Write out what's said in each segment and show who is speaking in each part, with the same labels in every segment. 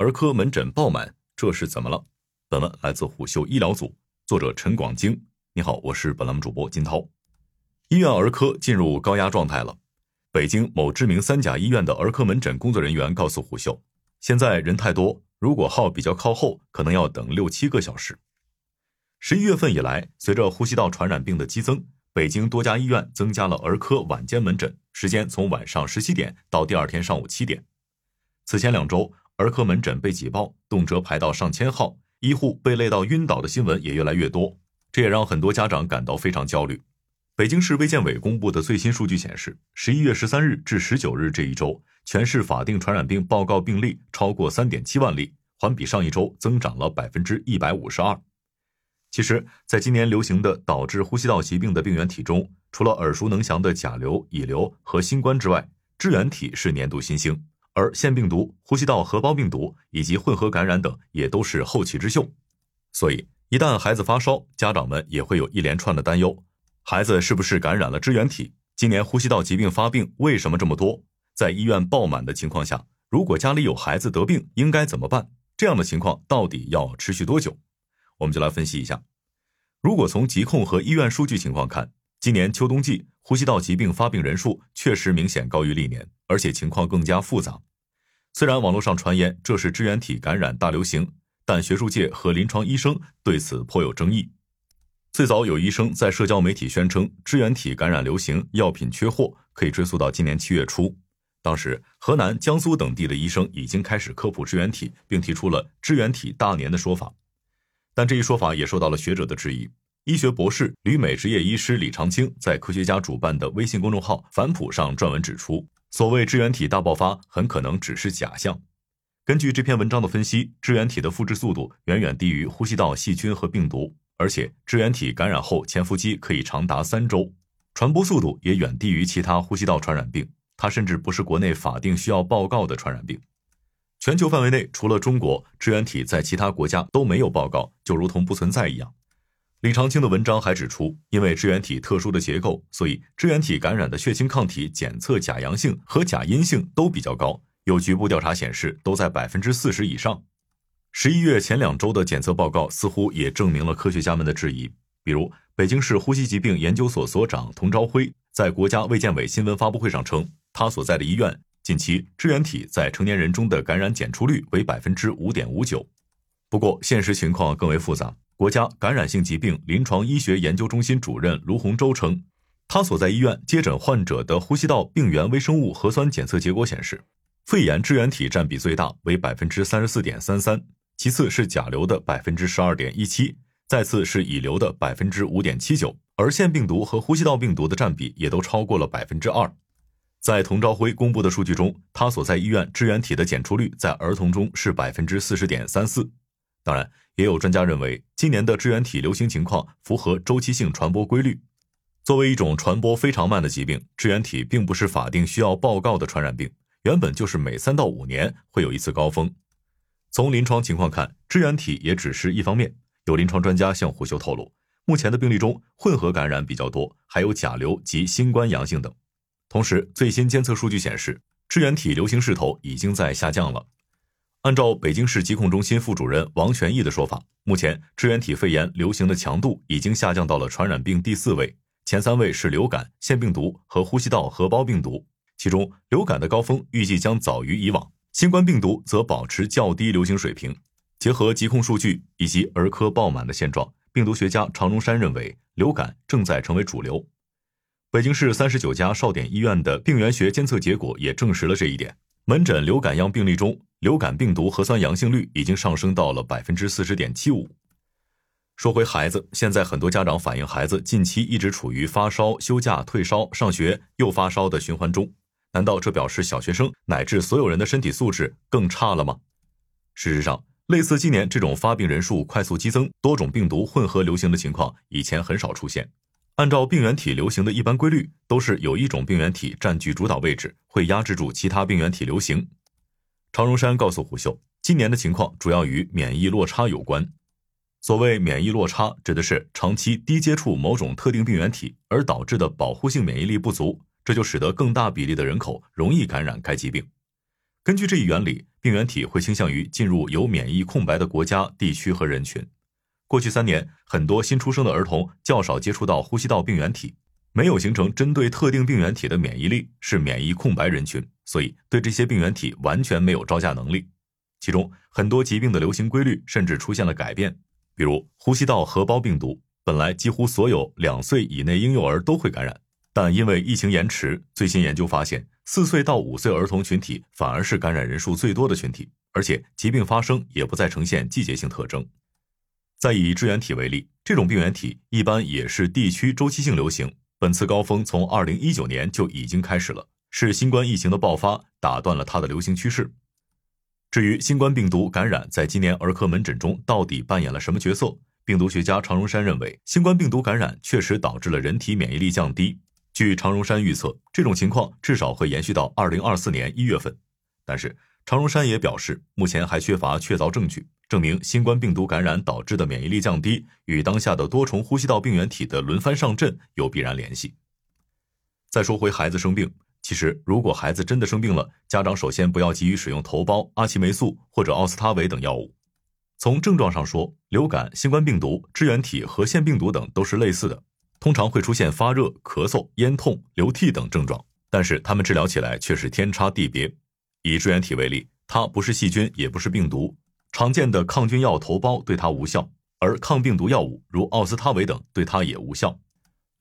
Speaker 1: 儿科门诊爆满，这是怎么了？本文来自虎嗅医疗组，作者陈广京。你好，我是本栏目主播金涛。医院儿科进入高压状态了。北京某知名三甲医院的儿科门诊工作人员告诉虎嗅，现在人太多，如果号比较靠后，可能要等六七个小时。十一月份以来，随着呼吸道传染病的激增。北京多家医院增加了儿科晚间门诊时间，从晚上十七点到第二天上午七点。此前两周，儿科门诊被挤爆，动辄排到上千号，医护被累到晕倒的新闻也越来越多，这也让很多家长感到非常焦虑。北京市卫健委公布的最新数据显示，十一月十三日至十九日这一周，全市法定传染病报告病例超过三点七万例，环比上一周增长了百分之一百五十二。其实，在今年流行的导致呼吸道疾病的病原体中，除了耳熟能详的甲流、乙流和新冠之外，支原体是年度新星，而腺病毒、呼吸道合胞病毒以及混合感染等也都是后起之秀。所以，一旦孩子发烧，家长们也会有一连串的担忧：孩子是不是感染了支原体？今年呼吸道疾病发病为什么这么多？在医院爆满的情况下，如果家里有孩子得病，应该怎么办？这样的情况到底要持续多久？我们就来分析一下，如果从疾控和医院数据情况看，今年秋冬季呼吸道疾病发病人数确实明显高于历年，而且情况更加复杂。虽然网络上传言这是支原体感染大流行，但学术界和临床医生对此颇有争议。最早有医生在社交媒体宣称支原体感染流行，药品缺货，可以追溯到今年七月初。当时河南、江苏等地的医生已经开始科普支原体，并提出了支原体大年的说法。但这一说法也受到了学者的质疑。医学博士、旅美执业医师李长青在科学家主办的微信公众号“反哺”上撰文指出，所谓支原体大爆发很可能只是假象。根据这篇文章的分析，支原体的复制速度远远低于呼吸道细菌和病毒，而且支原体感染后潜伏期可以长达三周，传播速度也远低于其他呼吸道传染病。它甚至不是国内法定需要报告的传染病。全球范围内，除了中国，支原体在其他国家都没有报告，就如同不存在一样。李长青的文章还指出，因为支原体特殊的结构，所以支原体感染的血清抗体检测假阳性和假阴性都比较高，有局部调查显示都在百分之四十以上。十一月前两周的检测报告似乎也证明了科学家们的质疑，比如北京市呼吸疾病研究所所长童朝晖在国家卫健委新闻发布会上称，他所在的医院。近期支原体在成年人中的感染检出率为百分之五点五九，不过现实情况更为复杂。国家感染性疾病临床医学研究中心主任卢洪洲称，他所在医院接诊患者的呼吸道病原微生物核酸检测结果显示，肺炎支原体占比最大，为百分之三十四点三三，其次是甲流的百分之十二点一七，再次是乙流的百分之五点七九，而腺病毒和呼吸道病毒的占比也都超过了百分之二。在童朝辉公布的数据中，他所在医院支原体的检出率在儿童中是百分之四十点三四。当然，也有专家认为，今年的支原体流行情况符合周期性传播规律。作为一种传播非常慢的疾病，支原体并不是法定需要报告的传染病，原本就是每三到五年会有一次高峰。从临床情况看，支原体也只是一方面。有临床专家向虎嗅透露，目前的病例中混合感染比较多，还有甲流及新冠阳性等。同时，最新监测数据显示，支原体流行势头已经在下降了。按照北京市疾控中心副主任王全义的说法，目前支原体肺炎流行的强度已经下降到了传染病第四位，前三位是流感、腺病毒和呼吸道合胞病毒。其中，流感的高峰预计将早于以往，新冠病毒则保持较低流行水平。结合疾控数据以及儿科爆满的现状，病毒学家常荣山认为，流感正在成为主流。北京市三十九家少点医院的病原学监测结果也证实了这一点。门诊流感样病例中，流感病毒核酸阳性率已经上升到了百分之四十点七五。说回孩子，现在很多家长反映，孩子近期一直处于发烧、休假、退烧、上学又发烧的循环中。难道这表示小学生乃至所有人的身体素质更差了吗？事实上，类似今年这种发病人数快速激增、多种病毒混合流行的情况，以前很少出现。按照病原体流行的一般规律，都是有一种病原体占据主导位置，会压制住其他病原体流行。常荣山告诉虎嗅，今年的情况主要与免疫落差有关。所谓免疫落差，指的是长期低接触某种特定病原体而导致的保护性免疫力不足，这就使得更大比例的人口容易感染该疾病。根据这一原理，病原体会倾向于进入有免疫空白的国家、地区和人群。过去三年，很多新出生的儿童较少接触到呼吸道病原体，没有形成针对特定病原体的免疫力，是免疫空白人群，所以对这些病原体完全没有招架能力。其中很多疾病的流行规律甚至出现了改变，比如呼吸道合胞病毒，本来几乎所有两岁以内婴幼儿都会感染，但因为疫情延迟，最新研究发现，四岁到五岁儿童群体反而是感染人数最多的群体，而且疾病发生也不再呈现季节性特征。再以支原体为例，这种病原体一般也是地区周期性流行。本次高峰从二零一九年就已经开始了，是新冠疫情的爆发打断了它的流行趋势。至于新冠病毒感染在今年儿科门诊中到底扮演了什么角色，病毒学家常荣山认为，新冠病毒感染确实导致了人体免疫力降低。据常荣山预测，这种情况至少会延续到二零二四年一月份。但是，常荣山也表示，目前还缺乏确凿证据。证明新冠病毒感染导致的免疫力降低与当下的多重呼吸道病原体的轮番上阵有必然联系。再说回孩子生病，其实如果孩子真的生病了，家长首先不要急于使用头孢、阿奇霉素或者奥司他韦等药物。从症状上说，流感、新冠病毒、支原体和腺病毒等都是类似的，通常会出现发热、咳嗽、咽痛、流涕等症状，但是它们治疗起来却是天差地别。以支原体为例，它不是细菌，也不是病毒。常见的抗菌药头孢对它无效，而抗病毒药物如奥司他韦等对它也无效。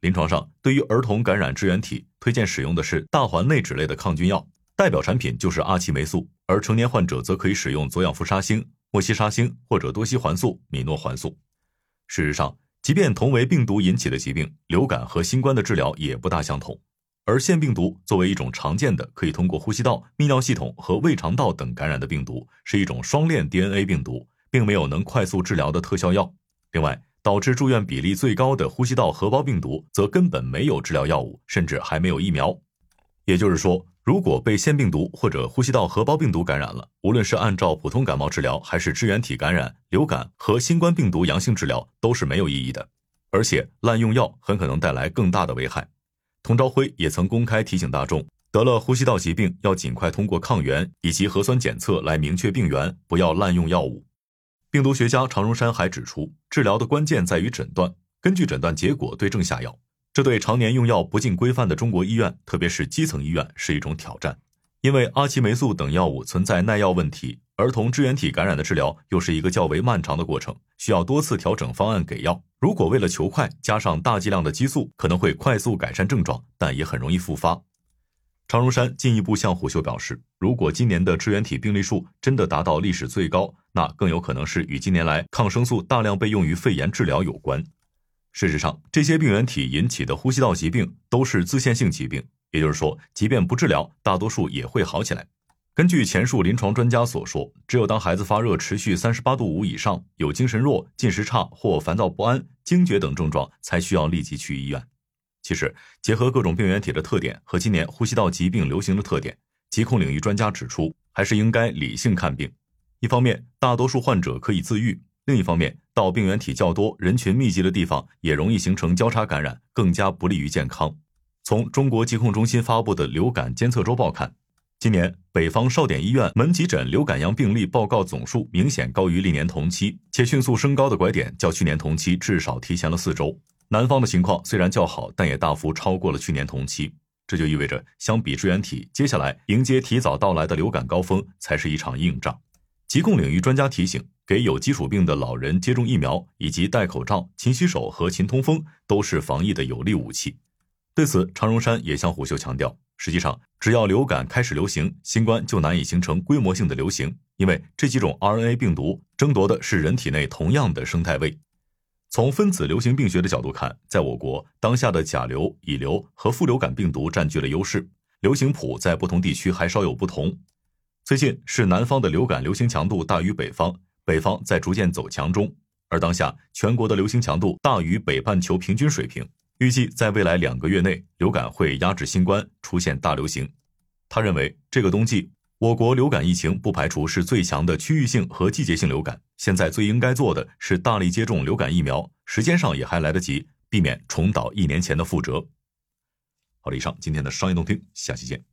Speaker 1: 临床上，对于儿童感染支原体，推荐使用的是大环内酯类的抗菌药，代表产品就是阿奇霉素；而成年患者则可以使用左氧氟沙星、莫西沙星或者多西环素、米诺环素。事实上，即便同为病毒引起的疾病，流感和新冠的治疗也不大相同。而腺病毒作为一种常见的可以通过呼吸道、泌尿系统和胃肠道等感染的病毒，是一种双链 DNA 病毒，并没有能快速治疗的特效药。另外，导致住院比例最高的呼吸道合胞病毒，则根本没有治疗药物，甚至还没有疫苗。也就是说，如果被腺病毒或者呼吸道合胞病毒感染了，无论是按照普通感冒治疗，还是支原体感染、流感和新冠病毒阳性治疗，都是没有意义的，而且滥用药很可能带来更大的危害。童朝晖也曾公开提醒大众，得了呼吸道疾病要尽快通过抗原以及核酸检测来明确病源，不要滥用药物。病毒学家常荣山还指出，治疗的关键在于诊断，根据诊断结果对症下药。这对常年用药不尽规范的中国医院，特别是基层医院，是一种挑战。因为阿奇霉素等药物存在耐药问题，儿童支原体感染的治疗又是一个较为漫长的过程，需要多次调整方案给药。如果为了求快，加上大剂量的激素，可能会快速改善症状，但也很容易复发。常荣山进一步向虎嗅表示，如果今年的支原体病例数真的达到历史最高，那更有可能是与近年来抗生素大量被用于肺炎治疗有关。事实上，这些病原体引起的呼吸道疾病都是自限性疾病。也就是说，即便不治疗，大多数也会好起来。根据前述临床专家所说，只有当孩子发热持续三十八度五以上，有精神弱、进食差或烦躁不安、惊厥等症状，才需要立即去医院。其实，结合各种病原体的特点和今年呼吸道疾病流行的特点，疾控领域专家指出，还是应该理性看病。一方面，大多数患者可以自愈；另一方面，到病原体较多、人群密集的地方，也容易形成交叉感染，更加不利于健康。从中国疾控中心发布的流感监测周报看，今年北方少点医院门急诊流感阳病例报告总数明显高于历年同期，且迅速升高的拐点较去年同期至少提前了四周。南方的情况虽然较好，但也大幅超过了去年同期。这就意味着，相比支原体，接下来迎接提早到来的流感高峰才是一场硬仗。疾控领域专家提醒，给有基础病的老人接种疫苗，以及戴口罩、勤洗手和勤通风，都是防疫的有力武器。对此，常荣山也向虎嗅强调，实际上，只要流感开始流行，新冠就难以形成规模性的流行，因为这几种 RNA 病毒争夺的是人体内同样的生态位。从分子流行病学的角度看，在我国当下的甲流、乙流和副流感病毒占据了优势，流行谱在不同地区还稍有不同。最近是南方的流感流行强度大于北方，北方在逐渐走强中，而当下全国的流行强度大于北半球平均水平。预计在未来两个月内，流感会压制新冠，出现大流行。他认为，这个冬季我国流感疫情不排除是最强的区域性和季节性流感。现在最应该做的是大力接种流感疫苗，时间上也还来得及，避免重蹈一年前的覆辙。好了，以上今天的商业动听，下期见。